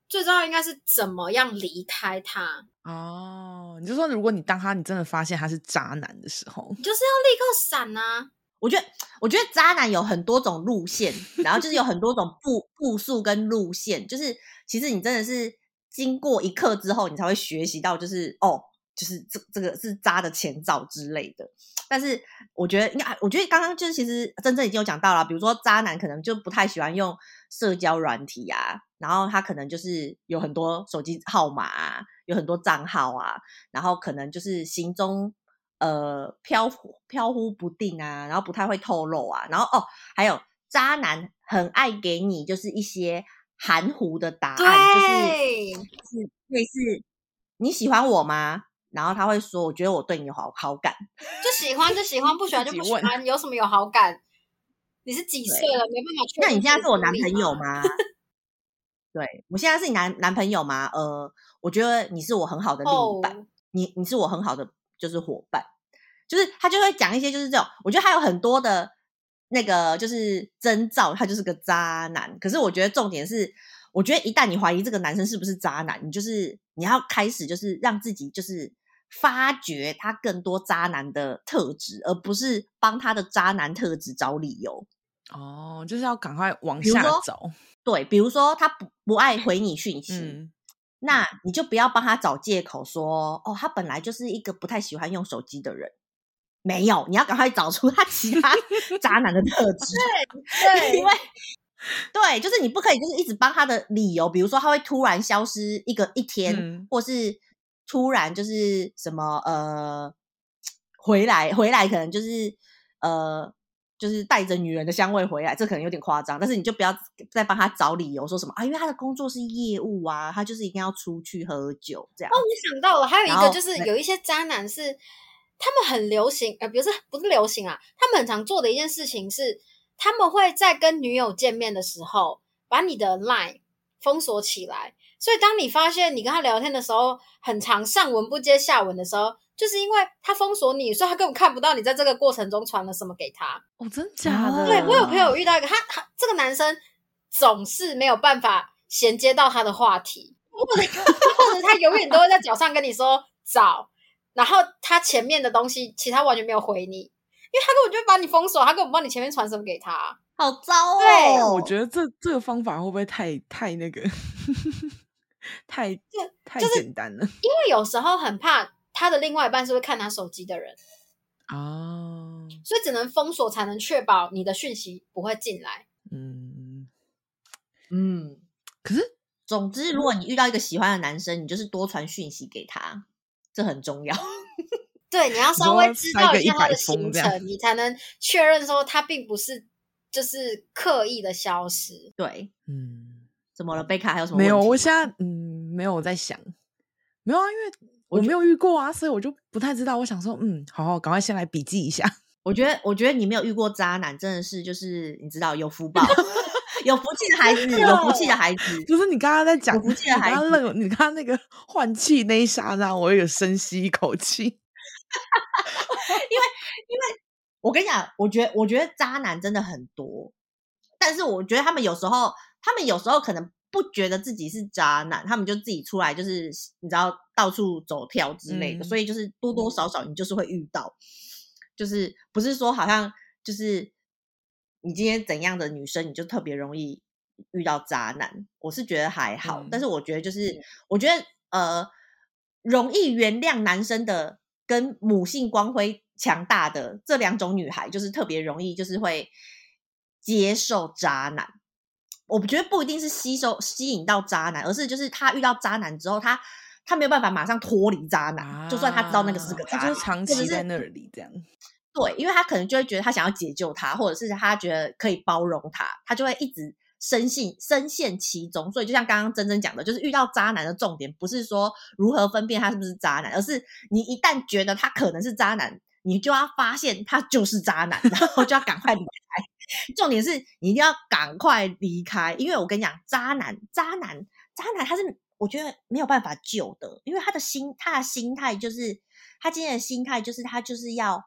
C: 最重要应该是怎么样离开他。
B: 哦，你就说，如果你当他，你真的发现他是渣男的时候，
C: 你就是要立刻闪啊！
A: 我觉得，我觉得渣男有很多种路线，然后就是有很多种步步数跟路线，就是其实你真的是经过一刻之后，你才会学习到，就是哦，就是这这个是渣的前兆之类的。但是我觉得，应该我觉得刚刚就是其实真正已经有讲到了，比如说渣男可能就不太喜欢用社交软体啊，然后他可能就是有很多手机号码啊，有很多账号啊，然后可能就是行踪。呃，飘忽飘忽不定啊，然后不太会透露啊，然后哦，还有渣男很爱给你就是一些含糊的答案，就是是类似你喜欢我吗？然后他会说，我觉得我对你有好好感，
C: 就喜欢就喜欢，不喜欢就不喜欢，有什么有好感？你是几岁了？没办法。
A: 那你现在是我男朋友吗？对，我现在是你男男朋友吗？呃，我觉得你是我很好的另一半，oh. 你你是我很好的。就是伙伴，就是他就会讲一些就是这种，我觉得还有很多的那个就是征兆，他就是个渣男。可是我觉得重点是，我觉得一旦你怀疑这个男生是不是渣男，你就是你要开始就是让自己就是发掘他更多渣男的特质，而不是帮他的渣男特质找理由。
B: 哦，就是要赶快往下走。
A: 对，比如说他不不爱回你讯息。嗯那你就不要帮他找借口说哦，他本来就是一个不太喜欢用手机的人。没有，你要赶快找出他其他 渣男的特质。对 对，因为对，就是你不可以就是一直帮他的理由，比如说他会突然消失一个一天，嗯、或是突然就是什么呃回来回来，可能就是呃。就是带着女人的香味回来，这可能有点夸张，但是你就不要再帮他找理由，说什么啊，因为他的工作是业务啊，他就是一定要出去喝酒这样。哦，
C: 我想到了，还有一个就是有一些渣男是他们很流行，呃，不是不是流行啊，他们很常做的一件事情是，他们会在跟女友见面的时候把你的 line 封锁起来，所以当你发现你跟他聊天的时候，很常上文不接下文的时候。就是因为他封锁你，所以他根本看不到你在这个过程中传了什么给他。
B: 哦，真假的？
C: 对，我有朋友遇到一个，他他这个男生总是没有办法衔接到他的话题，或者或者他永远都会在脚上跟你说早，然后他前面的东西其他完全没有回你，因为他根本就会把你封锁，他根本不知道你前面传什么给他，
A: 好糟哦。
C: 对，
B: 我觉得这这个方法会不会太太那个，太太简单了？
C: 因为有时候很怕。他的另外一半是会看他手机的人
B: 哦，
C: 所以只能封锁才能确保你的讯息不会进来。
B: 嗯
A: 嗯，
B: 可是
A: 总之，如果你遇到一个喜欢的男生，你就是多传讯息给他，这很重要。
C: 对，你要稍微知道一下他的行
B: 程，
C: 你才能确认说他并不是就是刻意的消失。
A: 对，
B: 嗯，
A: 怎么了？贝卡还有什么？
B: 没有，我现在嗯没有我在想，没有啊，因为我没有遇过啊，所以我就不太知道。我想说，嗯，好好，赶快先来笔记一下。
A: 我觉得，我觉得你没有遇过渣男，真的是就是你知道有福报，有福气的孩子，有福气的孩子。
B: 就是你刚刚在
A: 讲福气的孩子，
B: 你刚刚那个 换气那一刹那，我有深吸一口气。
A: 因为，因为我跟你讲，我觉得，我觉得渣男真的很多，但是我觉得他们有时候，他们有时候可能不觉得自己是渣男，他们就自己出来，就是你知道到处走跳之类的，嗯、所以就是多多少少你就是会遇到，就是不是说好像就是你今天怎样的女生，你就特别容易遇到渣男。我是觉得还好，嗯、但是我觉得就是，我觉得呃，容易原谅男生的。跟母性光辉强大的这两种女孩，就是特别容易，就是会接受渣男。我觉得不一定是吸收吸引到渣男，而是就是他遇到渣男之后，他他没有办法马上脱离渣男，啊、就算他知道那个是个渣男，
B: 他就是长期在那里这样。
A: 对，因为他可能就会觉得他想要解救他，或者是他觉得可以包容他，他就会一直。深信深陷其中，所以就像刚刚珍珍讲的，就是遇到渣男的重点不是说如何分辨他是不是渣男，而是你一旦觉得他可能是渣男，你就要发现他就是渣男，然后就要赶快离开。重点是你一定要赶快离开，因为我跟你讲，渣男，渣男，渣男，他是我觉得没有办法救的，因为他的心，他的心态就是他今天的心态就是他就是要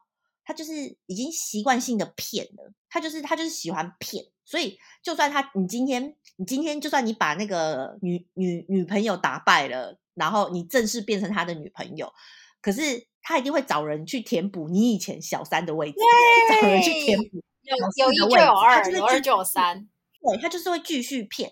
A: 他就是已经习惯性的骗了，他就是他就是喜欢骗。所以，就算他，你今天，你今天，就算你把那个女女女朋友打败了，然后你正式变成他的女朋友，可是他一定会找人去填补你以前小三的位置，找人去填补。
C: 有有一就有二，有二就有三。
A: 对，他就是会继续骗，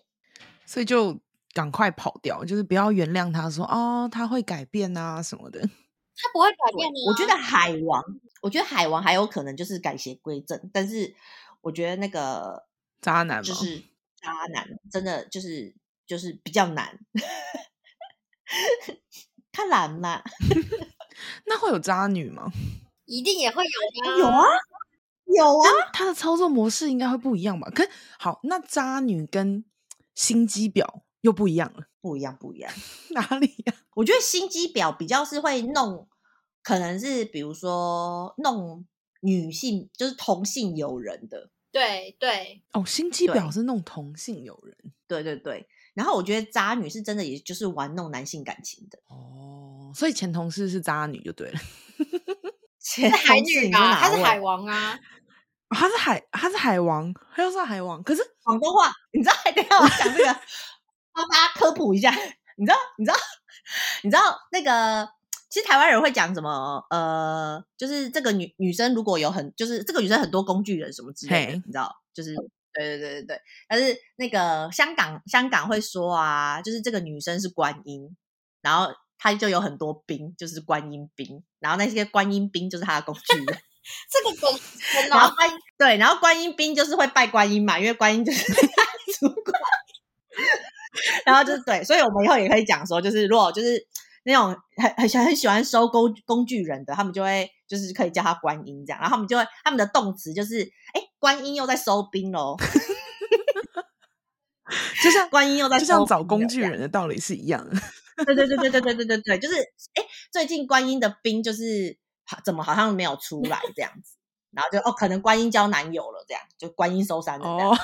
B: 所以就赶快跑掉，就是不要原谅他说哦，他会改变啊什么的。
C: 他不会改变的。
A: 我觉得海王，我觉得海王还有可能就是改邪归正，但是我觉得那个。
B: 渣男
A: 就是渣男，真的就是就是比较难，他难了。
B: 那会有渣女吗？
C: 一定也会有
A: 的。有啊，有啊。
B: 他的操作模式应该会不一样吧？可好，那渣女跟心机婊又不一样了。
A: 不一样，不一样。
B: 哪里呀、啊？
A: 我觉得心机婊比较是会弄，可能是比如说弄女性，就是同性友人的。
C: 对对
B: 哦，心机婊是弄同性友人，
A: 对对对。然后我觉得渣女是真的，也就是玩弄男性感情的
B: 哦。所以前同事是渣女就对了，
A: 前海女
C: 啊，他是海王啊，
B: 他是海，他是海王，他又是海王。可是
A: 广东话，你知道？等下我讲这个，帮大家科普一下。你知道？你知道？你知道那个？其实台湾人会讲什么？呃，就是这个女女生如果有很，就是这个女生很多工具人什么之类的你知道？就是对对对对对。但是那个香港香港会说啊，就是这个女生是观音，然后她就有很多兵，就是观音兵，然后那些观音兵就是她的工具人。
C: 这个工，
A: 然后观对，然后观音兵就是会拜观音嘛，因为观音就是 主管。然后就是对，所以我们以后也可以讲说，就是如果就是。那种很很喜很喜欢收工工具人的，他们就会就是可以叫他观音这样，然后他们就会他们的动词就是哎，观音又在收兵喽，就像观音又在
B: 就像找工具人的道理是一样的。
A: 对对对对对对对对对，就是哎，最近观音的兵就是怎么好像没有出来这样子，然后就哦，可能观音交男友了这样，就观音收山了这样。哦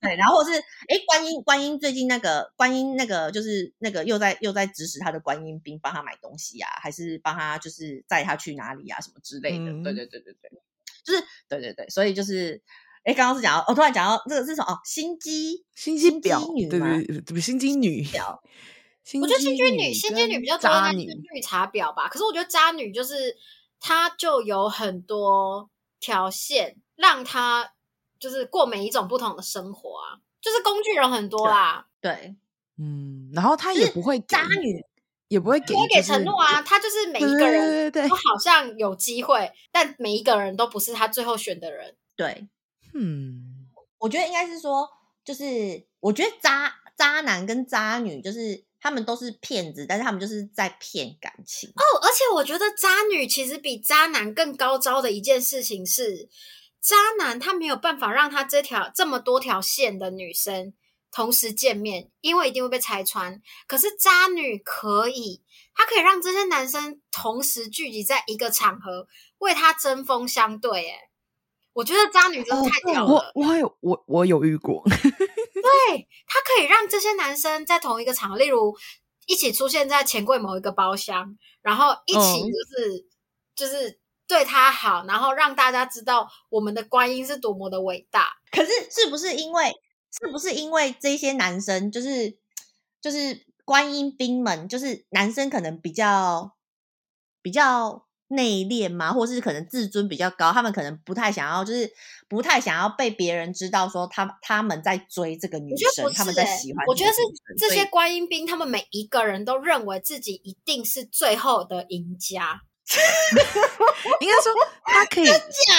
A: 对，然后是哎，观音观音最近那个观音那个就是那个又在又在指使他的观音兵帮他买东西啊，还是帮他就是载他去哪里啊什么之类的。嗯、对对对对对，就是对对对，所以就是哎，刚刚是讲到，我、哦、突然讲到这个是什么？哦，心机
B: 心机婊女对对对，心机女婊。
C: 我觉得心机女心机女比较多，应该是绿茶婊吧。可是我觉得渣女就是她就有很多条线让她。就是过每一种不同的生活啊，就是工具人很多啦。
A: 对，对
B: 嗯，然后他也不会
A: 渣女，
B: 也不会给，
C: 不会给承诺啊。他就是每一个人都好像有机会，但每一个人都不是他最后选的人。
A: 对，
B: 嗯，
A: 我觉得应该是说，就是我觉得渣渣男跟渣女就是。他们都是骗子，但是他们就是在骗感情
C: 哦。而且我觉得渣女其实比渣男更高招的一件事情是，渣男他没有办法让他这条这么多条线的女生同时见面，因为一定会被拆穿。可是渣女可以，她可以让这些男生同时聚集在一个场合，为他针锋相对。哎，我觉得渣女真的太屌了。
B: 哦、我我有我我有遇过。
C: 对，他可以让这些男生在同一个场合，例如一起出现在钱柜某一个包厢，然后一起就是、嗯、就是对他好，然后让大家知道我们的观音是多么的伟大。
A: 可是是不是因为是不是因为这些男生就是就是观音兵们，就是男生可能比较比较。内敛嘛，或是可能自尊比较高，他们可能不太想要，就是不太想要被别人知道说他他们在追这个女生，欸、他们在喜欢。
C: 我觉得是这些观音兵，他们每一个人都认为自己一定是最后的赢家。
B: 应该说，他可以，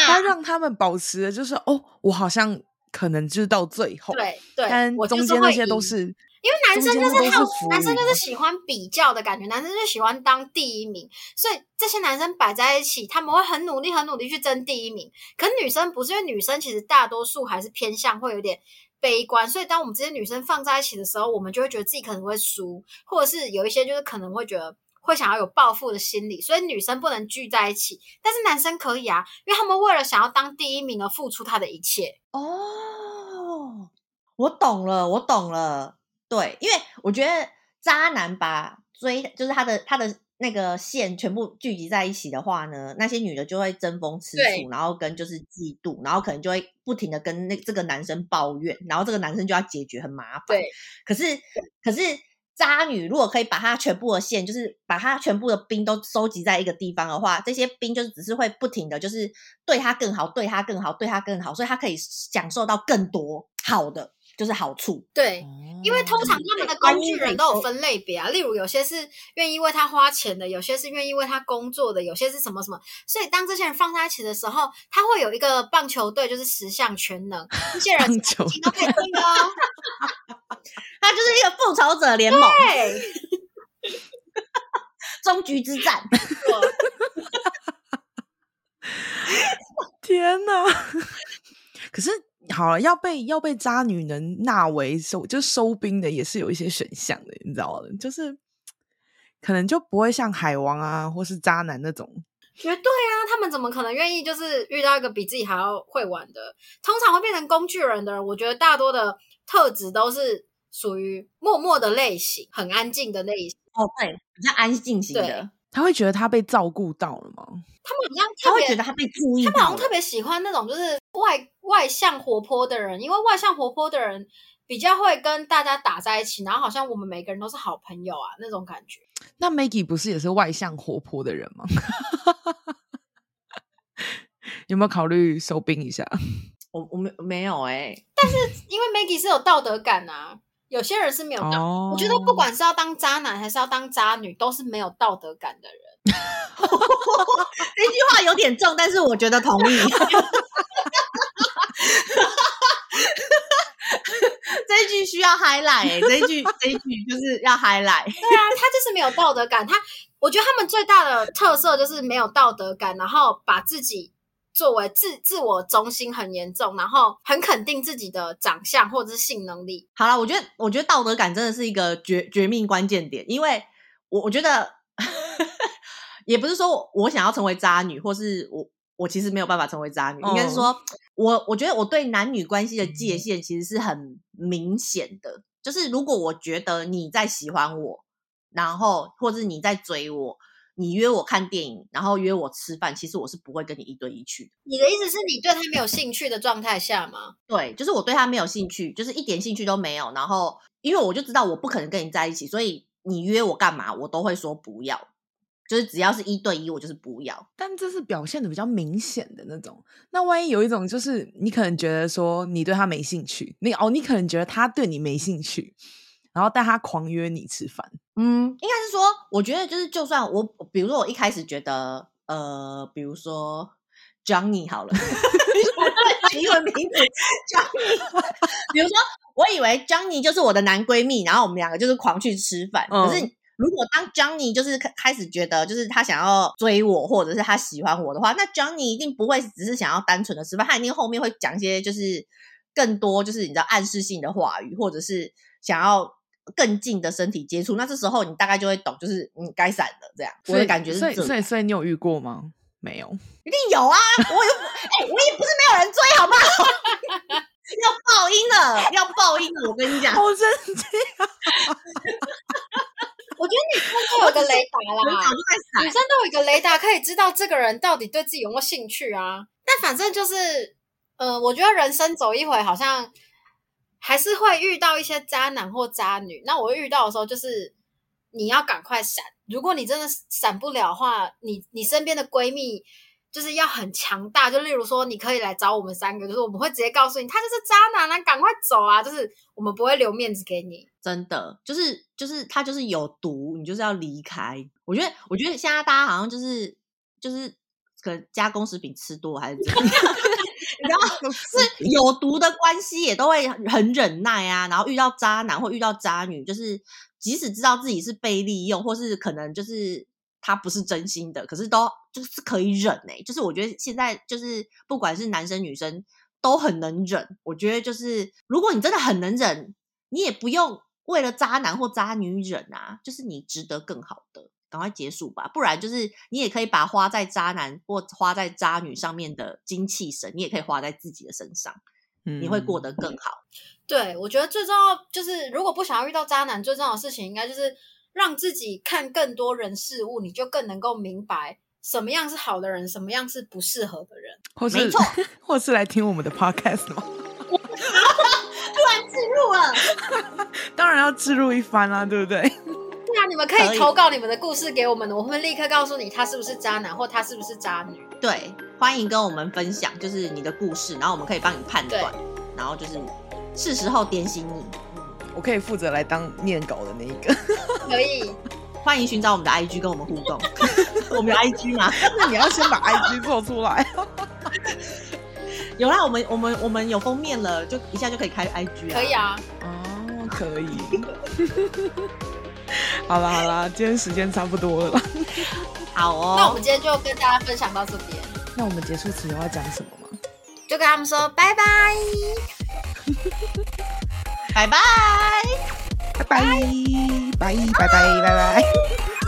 B: 他让他们保持的就是哦，我好像可能就是到最后，
C: 对对，
B: 但中间那些都是。
C: 因为男生就是他，男生就是喜欢比较的感觉，男生就喜欢当第一名，所以这些男生摆在一起，他们会很努力、很努力去争第一名。可女生不是，因为女生其实大多数还是偏向会有点悲观，所以当我们这些女生放在一起的时候，我们就会觉得自己可能会输，或者是有一些就是可能会觉得会想要有报复的心理，所以女生不能聚在一起，但是男生可以啊，因为他们为了想要当第一名而付出他的一切。
A: 哦，我懂了，我懂了。对，因为我觉得渣男把追就是他的他的那个线全部聚集在一起的话呢，那些女的就会争风吃醋，然后跟就是嫉妒，然后可能就会不停的跟那这个男生抱怨，然后这个男生就要解决，很麻烦。
C: 对，
A: 可是可是渣女如果可以把她全部的线，就是把她全部的兵都收集在一个地方的话，这些兵就是只是会不停的就是对她更好，对她更好，对她更好，所以她可以享受到更多好的。就是好处，
C: 对，因为通常他们的工具人都有分类别啊，例如有些是愿意为他花钱的，有些是愿意为他工作的，有些是什么什么，所以当这些人放在一起的时候，他会有一个棒球队，就是十项全能，这些人都可以听哦，
A: 他就是一个复仇者联盟，对，终局之战，
B: 天哪，可是。好了，要被要被渣女能纳为收，就收兵的也是有一些选项的，你知道的，就是可能就不会像海王啊，或是渣男那种。
C: 绝对啊，他们怎么可能愿意就是遇到一个比自己还要会玩的？通常会变成工具人的人，我觉得大多的特质都是属于默默的类型，很安静的类型。
A: 哦，对，比较安静型的。
B: 他会觉得他被照顾到了吗？
C: 他们好像
A: 他会觉得他被注意，
C: 他们好像特别喜欢那种就是外外向活泼的人，因为外向活泼的人比较会跟大家打在一起，然后好像我们每个人都是好朋友啊那种感觉。
B: 那 Maggie 不是也是外向活泼的人吗？有没有考虑收兵一下？
A: 我我没没有哎、欸，
C: 但是因为 Maggie 是有道德感啊。有些人是没有道德，oh. 我觉得不管是要当渣男还是要当渣女，都是没有道德感的人。
A: 这句话有点重，但是我觉得同意。这一句需要 highlight，欸，这一句这一句就是要 highlight。
C: 对啊，他就是没有道德感。他，我觉得他们最大的特色就是没有道德感，然后把自己。作为自自我中心很严重，然后很肯定自己的长相或者是性能力。
A: 好了，我觉得我觉得道德感真的是一个绝绝命关键点，因为我我觉得 也不是说我想要成为渣女，或是我我其实没有办法成为渣女，应该是说我我觉得我对男女关系的界限其实是很明显的，就是如果我觉得你在喜欢我，然后或者你在追我。你约我看电影，然后约我吃饭，其实我是不会跟你一对一去的。
C: 你的意思是你对他没有兴趣的状态下吗？
A: 对，就是我对他没有兴趣，就是一点兴趣都没有。然后，因为我就知道我不可能跟你在一起，所以你约我干嘛，我都会说不要。就是只要是一对一，我就是不要。
B: 但这是表现的比较明显的那种。那万一有一种，就是你可能觉得说你对他没兴趣，你哦，你可能觉得他对你没兴趣。然后但他狂约你吃饭。
A: 嗯，应该是说，我觉得就是，就算我，比如说我一开始觉得，呃，比如说 Johnny 好了，英文名字 Johnny，比如说我以为 Johnny 就是我的男闺蜜，然后我们两个就是狂去吃饭，嗯、可是。如果当 Johnny 就是开始觉得就是他想要追我，或者是他喜欢我的话，那 Johnny 一定不会只是想要单纯的吃饭，他一定后面会讲一些就是更多就是你知道暗示性的话语，或者是想要更近的身体接触。那这时候你大概就会懂，就是你该闪了这样。我的感觉是这样。
B: 所以所以所以你有遇过吗？没有，
A: 一定有啊！我又哎、欸，我也不是没有人追，好不好？要爆音了，要爆音了！我跟你讲，
B: 好生气啊！
C: 我觉得女生都有个雷达啦，女生都有一个雷达，可以知道这个人到底对自己有没有兴趣啊。但反正就是，呃，我觉得人生走一回，好像还是会遇到一些渣男或渣女。那我遇到的时候，就是你要赶快闪。如果你真的闪不了的话，你你身边的闺蜜。就是要很强大，就例如说，你可以来找我们三个，就是我们会直接告诉你，他就是渣男啊，赶快走啊！就是我们不会留面子给你，
A: 真的，就是就是他就是有毒，你就是要离开。我觉得，我觉得现在大家好像就是就是可能加工食品吃多还是怎么样，然后 是有毒的关系也都会很忍耐啊。然后遇到渣男或遇到渣女，就是即使知道自己是被利用，或是可能就是。他不是真心的，可是都就是可以忍哎、欸，就是我觉得现在就是不管是男生女生都很能忍。我觉得就是如果你真的很能忍，你也不用为了渣男或渣女忍啊，就是你值得更好的，赶快结束吧。不然就是你也可以把花在渣男或花在渣女上面的精气神，你也可以花在自己的身上，你会过得更好。
C: 嗯、对，我觉得最重要就是如果不想要遇到渣男，最重要的事情应该就是。让自己看更多人事物，你就更能够明白什么样是好的人，什么样是不适合的人。
B: 或是没错，或是来听我们的 podcast 吗？
A: 突然置入了，
B: 当然要置入一番啦，对不
C: 对？你们可以投稿你们的故事给我们，我会立刻告诉你他是不是渣男，或他是不是渣女。
A: 对，欢迎跟我们分享，就是你的故事，然后我们可以帮你判断，然后就是是时候点醒你。
B: 我可以负责来当念稿的那一个，
C: 可以，
A: 欢迎寻找我们的 IG 跟我们互动。我们有 IG 吗？
B: 那你要先把 IG 做出来。
A: 有啦，我们我们我们有封面了，就一下就可以开 IG 了。
C: 可以啊，
B: 哦，可以。好了好了，今天时间差不多了。
A: 好哦，
C: 那我们今天就跟大家分享到这边。
B: 那我们结束词有要讲什么吗？
C: 就跟他们说拜拜。
A: 拜拜，
B: 拜拜，拜拜拜拜拜拜。